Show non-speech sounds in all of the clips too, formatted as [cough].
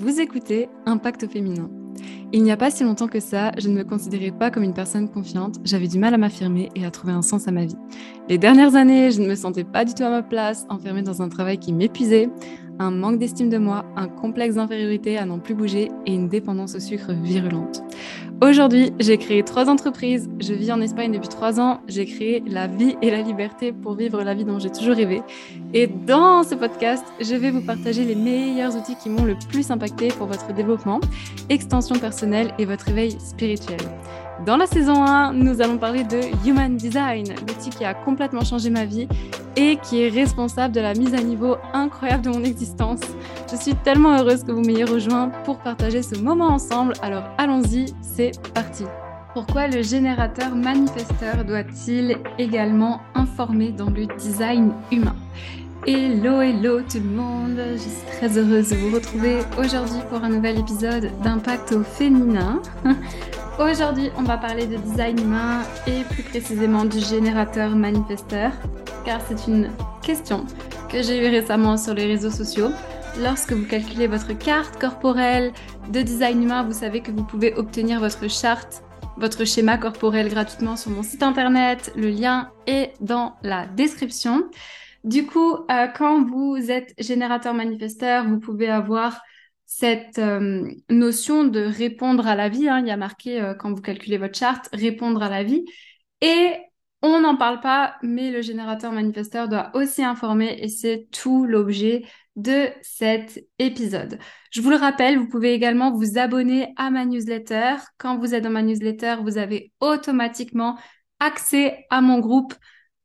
Vous écoutez Impact féminin. Il n'y a pas si longtemps que ça, je ne me considérais pas comme une personne confiante, j'avais du mal à m'affirmer et à trouver un sens à ma vie. Les dernières années, je ne me sentais pas du tout à ma place, enfermée dans un travail qui m'épuisait, un manque d'estime de moi, un complexe d'infériorité à n'en plus bouger et une dépendance au sucre virulente. Aujourd'hui, j'ai créé trois entreprises. Je vis en Espagne depuis trois ans. J'ai créé la vie et la liberté pour vivre la vie dont j'ai toujours rêvé. Et dans ce podcast, je vais vous partager les meilleurs outils qui m'ont le plus impacté pour votre développement, extension personnelle et votre éveil spirituel. Dans la saison 1, nous allons parler de Human Design, l'outil qui a complètement changé ma vie et qui est responsable de la mise à niveau incroyable de mon existence. Je suis tellement heureuse que vous m'ayez rejoint pour partager ce moment ensemble. Alors allons-y, c'est parti. Pourquoi le générateur manifesteur doit-il également informer dans le design humain? Hello, hello tout le monde, je suis très heureuse de vous retrouver aujourd'hui pour un nouvel épisode d'Impact au féminin. [laughs] Aujourd'hui, on va parler de design humain et plus précisément du générateur manifesteur, car c'est une question que j'ai eue récemment sur les réseaux sociaux. Lorsque vous calculez votre carte corporelle de design humain, vous savez que vous pouvez obtenir votre charte, votre schéma corporel gratuitement sur mon site internet. Le lien est dans la description. Du coup, euh, quand vous êtes générateur manifesteur, vous pouvez avoir cette euh, notion de répondre à la vie. Hein, il y a marqué euh, quand vous calculez votre charte, répondre à la vie. Et on n'en parle pas, mais le générateur manifesteur doit aussi informer et c'est tout l'objet de cet épisode. Je vous le rappelle, vous pouvez également vous abonner à ma newsletter. Quand vous êtes dans ma newsletter, vous avez automatiquement accès à mon groupe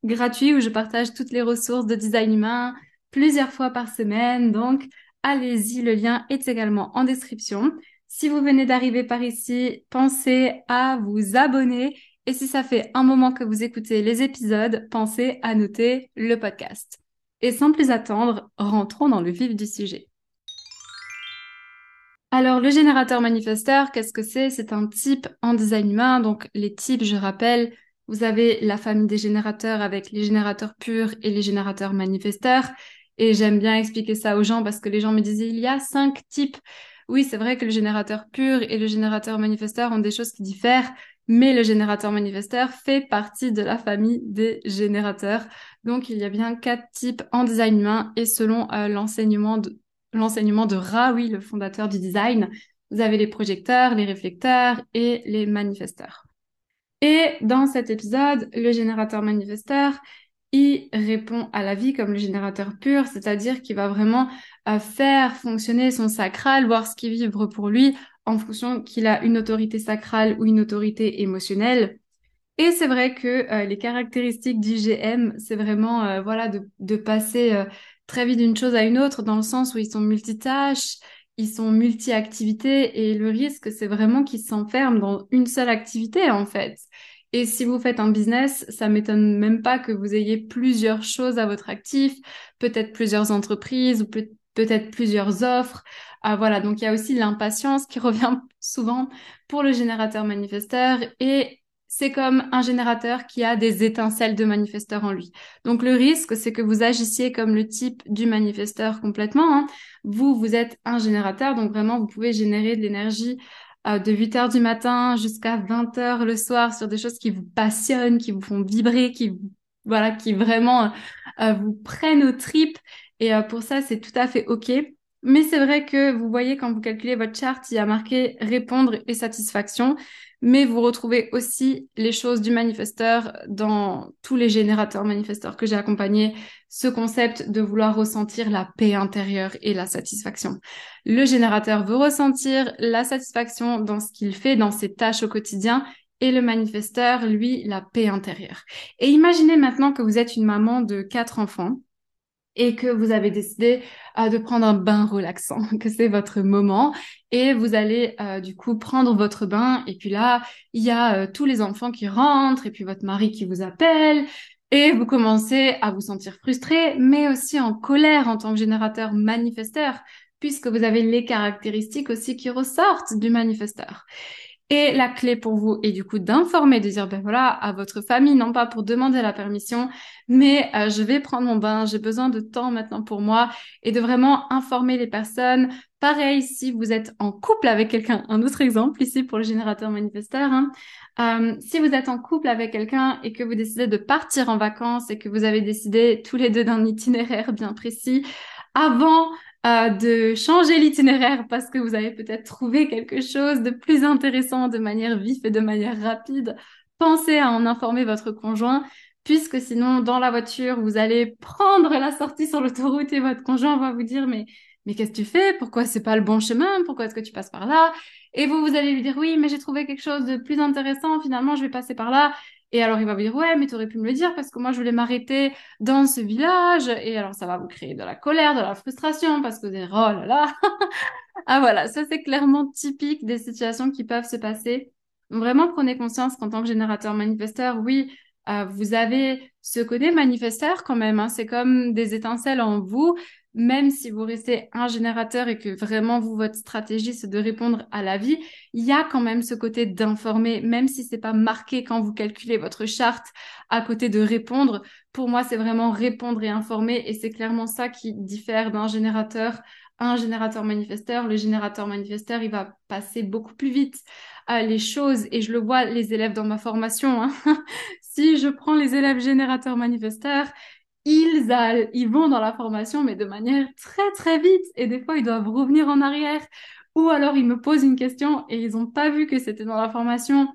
gratuit où je partage toutes les ressources de design humain plusieurs fois par semaine. Donc, allez-y, le lien est également en description. Si vous venez d'arriver par ici, pensez à vous abonner et si ça fait un moment que vous écoutez les épisodes, pensez à noter le podcast. Et sans plus attendre, rentrons dans le vif du sujet. Alors, le générateur manifesteur, qu'est-ce que c'est? C'est un type en design humain. Donc, les types, je rappelle, vous avez la famille des générateurs avec les générateurs purs et les générateurs manifesteurs. Et j'aime bien expliquer ça aux gens parce que les gens me disaient, il y a cinq types. Oui, c'est vrai que le générateur pur et le générateur manifesteur ont des choses qui diffèrent, mais le générateur manifesteur fait partie de la famille des générateurs. Donc, il y a bien quatre types en design humain et selon euh, l'enseignement de, le fondateur du design, vous avez les projecteurs, les réflecteurs et les manifesteurs. Et dans cet épisode, le générateur manifesteur, il répond à la vie comme le générateur pur, c'est-à-dire qu'il va vraiment euh, faire fonctionner son sacral, voir ce qui vibre pour lui en fonction qu'il a une autorité sacrale ou une autorité émotionnelle. Et c'est vrai que euh, les caractéristiques du GM, c'est vraiment euh, voilà de, de passer très vite d'une chose à une autre dans le sens où ils sont multitâches, ils sont multi-activités et le risque, c'est vraiment qu'ils s'enferment dans une seule activité en fait. Et si vous faites un business, ça m'étonne même pas que vous ayez plusieurs choses à votre actif, peut-être plusieurs entreprises ou peut-être plusieurs offres. Ah, voilà, donc il y a aussi l'impatience qui [laughs] revient souvent pour le générateur manifesteur et c'est comme un générateur qui a des étincelles de manifesteur en lui. Donc le risque, c'est que vous agissiez comme le type du manifesteur complètement. Hein. Vous, vous êtes un générateur, donc vraiment, vous pouvez générer de l'énergie euh, de 8 heures du matin jusqu'à 20 heures le soir sur des choses qui vous passionnent, qui vous font vibrer, qui voilà, qui vraiment euh, vous prennent aux tripes. Et pour ça, c'est tout à fait OK. Mais c'est vrai que vous voyez quand vous calculez votre charte, il y a marqué répondre et satisfaction mais vous retrouvez aussi les choses du manifesteur dans tous les générateurs manifesteurs que j'ai accompagnés, ce concept de vouloir ressentir la paix intérieure et la satisfaction. Le générateur veut ressentir la satisfaction dans ce qu'il fait, dans ses tâches au quotidien, et le manifesteur, lui, la paix intérieure. Et imaginez maintenant que vous êtes une maman de quatre enfants et que vous avez décidé euh, de prendre un bain relaxant, [laughs] que c'est votre moment. Et vous allez euh, du coup prendre votre bain. Et puis là il y a euh, tous les enfants qui rentrent et puis votre mari qui vous appelle. Et vous commencez à vous sentir frustré mais aussi en colère en tant que générateur manifesteur puisque vous avez les caractéristiques aussi qui ressortent du manifesteur. Et la clé pour vous est du coup d'informer, de dire, ben voilà, à votre famille, non pas pour demander la permission, mais euh, je vais prendre mon bain, j'ai besoin de temps maintenant pour moi, et de vraiment informer les personnes. Pareil, si vous êtes en couple avec quelqu'un, un autre exemple ici pour le générateur manifesteur, hein, euh, si vous êtes en couple avec quelqu'un et que vous décidez de partir en vacances et que vous avez décidé tous les deux d'un itinéraire bien précis, avant euh, de changer l'itinéraire parce que vous avez peut-être trouvé quelque chose de plus intéressant de manière vive et de manière rapide, pensez à en informer votre conjoint puisque sinon dans la voiture vous allez prendre la sortie sur l'autoroute et votre conjoint va vous dire mais mais qu'est-ce que tu fais? Pourquoi c'est pas le bon chemin? Pourquoi est-ce que tu passes par là? Et vous, vous allez lui dire, oui, mais j'ai trouvé quelque chose de plus intéressant, finalement, je vais passer par là. Et alors, il va vous dire, ouais, mais tu aurais pu me le dire parce que moi, je voulais m'arrêter dans ce village. Et alors, ça va vous créer de la colère, de la frustration parce que vous dites, oh là là. [laughs] ah voilà, ça, c'est clairement typique des situations qui peuvent se passer. vraiment, prenez conscience qu'en tant que générateur manifesteur, oui, euh, vous avez ce côté manifesteur quand même. Hein. C'est comme des étincelles en vous même si vous restez un générateur et que vraiment vous, votre stratégie, c'est de répondre à la vie, il y a quand même ce côté d'informer, même si c'est pas marqué quand vous calculez votre charte à côté de répondre. Pour moi, c'est vraiment répondre et informer et c'est clairement ça qui diffère d'un générateur un générateur manifesteur. Le générateur manifesteur, il va passer beaucoup plus vite à les choses et je le vois les élèves dans ma formation. Hein. [laughs] si je prends les élèves générateurs manifesteurs, ils, ils vont dans la formation, mais de manière très très vite. Et des fois, ils doivent revenir en arrière. Ou alors, ils me posent une question et ils n'ont pas vu que c'était dans la formation.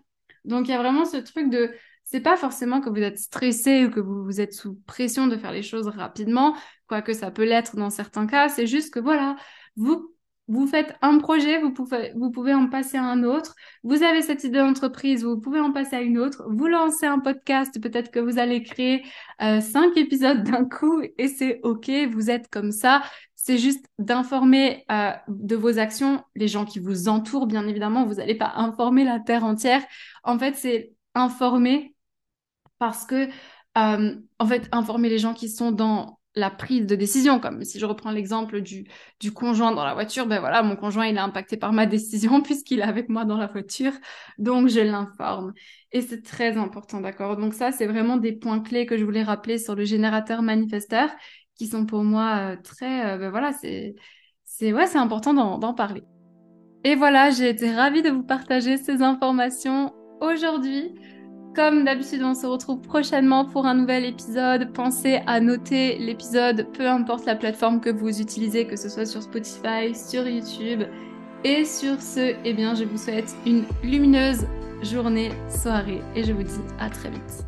Donc, il y a vraiment ce truc de... C'est pas forcément que vous êtes stressé ou que vous, vous êtes sous pression de faire les choses rapidement, quoique ça peut l'être dans certains cas. C'est juste que voilà, vous vous faites un projet, vous pouvez, vous pouvez en passer à un autre. Vous avez cette idée d'entreprise, vous pouvez en passer à une autre. Vous lancez un podcast, peut-être que vous allez créer euh, cinq épisodes d'un coup et c'est OK, vous êtes comme ça. C'est juste d'informer euh, de vos actions les gens qui vous entourent, bien évidemment. Vous n'allez pas informer la terre entière. En fait, c'est informer parce que, euh, en fait, informer les gens qui sont dans la prise de décision. Comme si je reprends l'exemple du, conjoint dans la voiture, ben voilà, mon conjoint, il est impacté par ma [laughs] décision puisqu'il est avec moi dans la voiture. Donc, je l'informe. Et c'est très important, d'accord? Donc ça, c'est vraiment des points clés que je voulais rappeler sur le générateur manifesteur qui sont pour moi euh, très, euh, ben voilà, c'est, c'est, ouais, c'est important d'en parler. Et voilà, j'ai été ravie de vous partager ces informations aujourd'hui. Comme d'habitude, on se retrouve prochainement pour un nouvel épisode. Pensez à noter l'épisode, peu importe la plateforme que vous utilisez, que ce soit sur Spotify, sur YouTube. Et sur ce, eh bien, je vous souhaite une lumineuse journée, soirée, et je vous dis à très vite.